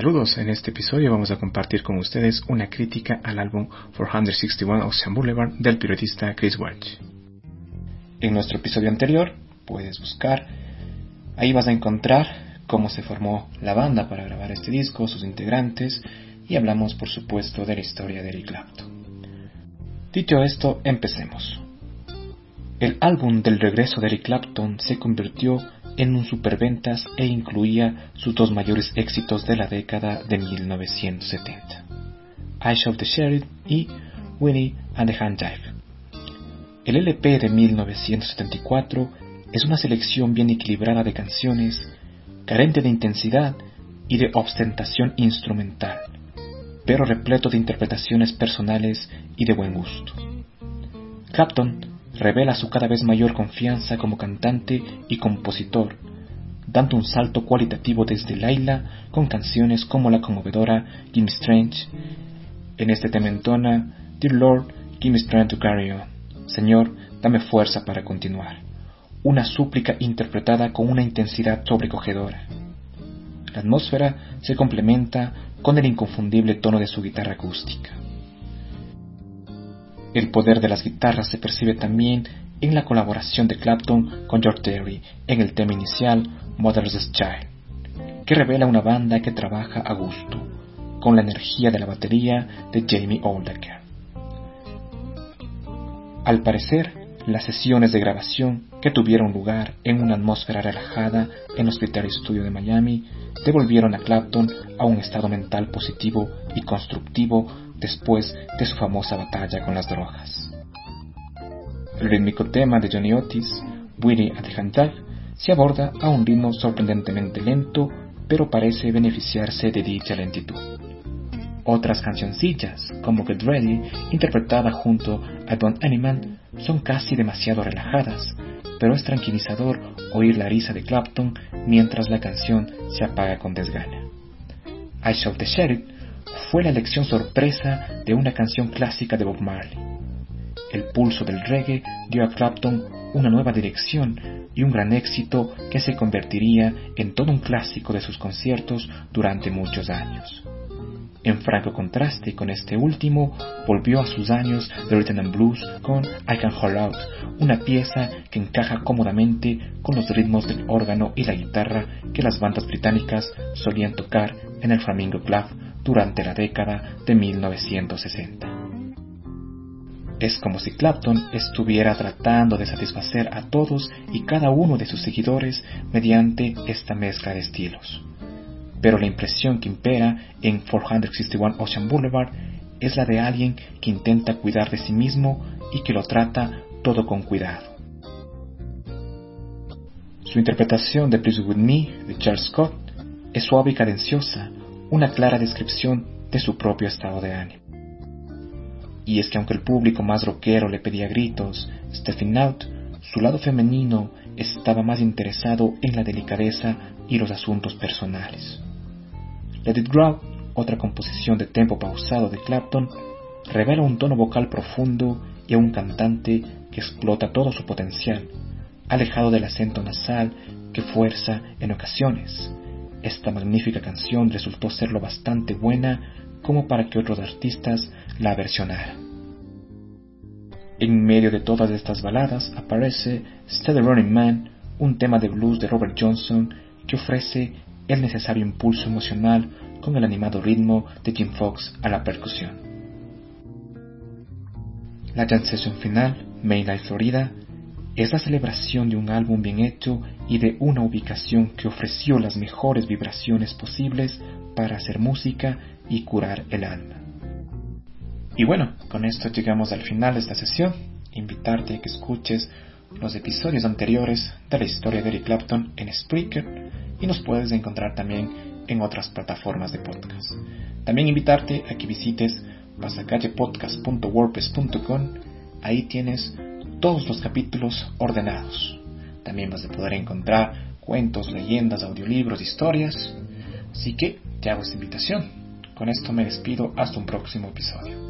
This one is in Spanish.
Saludos, en este episodio vamos a compartir con ustedes una crítica al álbum 461 Ocean Boulevard del periodista Chris Welch. En nuestro episodio anterior puedes buscar. Ahí vas a encontrar cómo se formó la banda para grabar este disco, sus integrantes y hablamos por supuesto de la historia de Eric Clapton. Dicho esto, empecemos. El álbum del regreso de Eric Clapton se convirtió en un superventas e incluía sus dos mayores éxitos de la década de 1970, I Shot the Sheriff y Winnie and the Hand Jive. El LP de 1974 es una selección bien equilibrada de canciones, carente de intensidad y de ostentación instrumental, pero repleto de interpretaciones personales y de buen gusto. Clapton revela su cada vez mayor confianza como cantante y compositor, dando un salto cualitativo desde Laila con canciones como la conmovedora Gimme Strange. En este tema entona Dear Lord, give me strength to carry on. Señor, dame fuerza para continuar una súplica interpretada con una intensidad sobrecogedora. La atmósfera se complementa con el inconfundible tono de su guitarra acústica. El poder de las guitarras se percibe también en la colaboración de Clapton con George Terry en el tema inicial Mother's Child, que revela una banda que trabaja a gusto, con la energía de la batería de Jamie Oldaker. Al parecer, las sesiones de grabación que tuvieron lugar en una atmósfera relajada en Hospital Studio de Miami devolvieron a Clapton a un estado mental positivo y constructivo después de su famosa batalla con las drogas. El rítmico tema de Johnny Otis, Willie at the se aborda a un ritmo sorprendentemente lento, pero parece beneficiarse de dicha lentitud. Otras cancioncillas, como Get Ready, interpretada junto a Don Animan, son casi demasiado relajadas, pero es tranquilizador oír la risa de Clapton mientras la canción se apaga con desgana. I Shot the Sheriff fue la elección sorpresa de una canción clásica de Bob Marley. El pulso del reggae dio a Clapton una nueva dirección y un gran éxito que se convertiría en todo un clásico de sus conciertos durante muchos años. En franco contraste con este último, volvió a sus años de rhythm and blues con I Can Hold Out, una pieza que encaja cómodamente con los ritmos del órgano y la guitarra que las bandas británicas solían tocar en el Flamingo Club durante la década de 1960. Es como si Clapton estuviera tratando de satisfacer a todos y cada uno de sus seguidores mediante esta mezcla de estilos pero la impresión que impera en 461 Ocean Boulevard es la de alguien que intenta cuidar de sí mismo y que lo trata todo con cuidado. Su interpretación de Please With Me de Charles Scott es suave y cadenciosa, una clara descripción de su propio estado de ánimo. Y es que aunque el público más rockero le pedía gritos, Stepping Out, su lado femenino estaba más interesado en la delicadeza y los asuntos personales. Let It Grow, otra composición de tempo pausado de Clapton, revela un tono vocal profundo y a un cantante que explota todo su potencial, alejado del acento nasal que fuerza en ocasiones. Esta magnífica canción resultó ser lo bastante buena como para que otros artistas la versionaran. En medio de todas estas baladas aparece Steady Running Man, un tema de blues de Robert Johnson que ofrece el necesario impulso emocional con el animado ritmo de Jim Fox a la percusión. La jam session final, Mainline Florida, es la celebración de un álbum bien hecho y de una ubicación que ofreció las mejores vibraciones posibles para hacer música y curar el alma. Y bueno, con esto llegamos al final de esta sesión. Invitarte a que escuches los episodios anteriores de la historia de Eric Clapton en Spreaker y nos puedes encontrar también en otras plataformas de podcast. También invitarte a que visites pasacallepodcast.wordpress.com. Ahí tienes todos los capítulos ordenados. También vas a poder encontrar cuentos, leyendas, audiolibros, historias. Así que te hago esta invitación. Con esto me despido hasta un próximo episodio.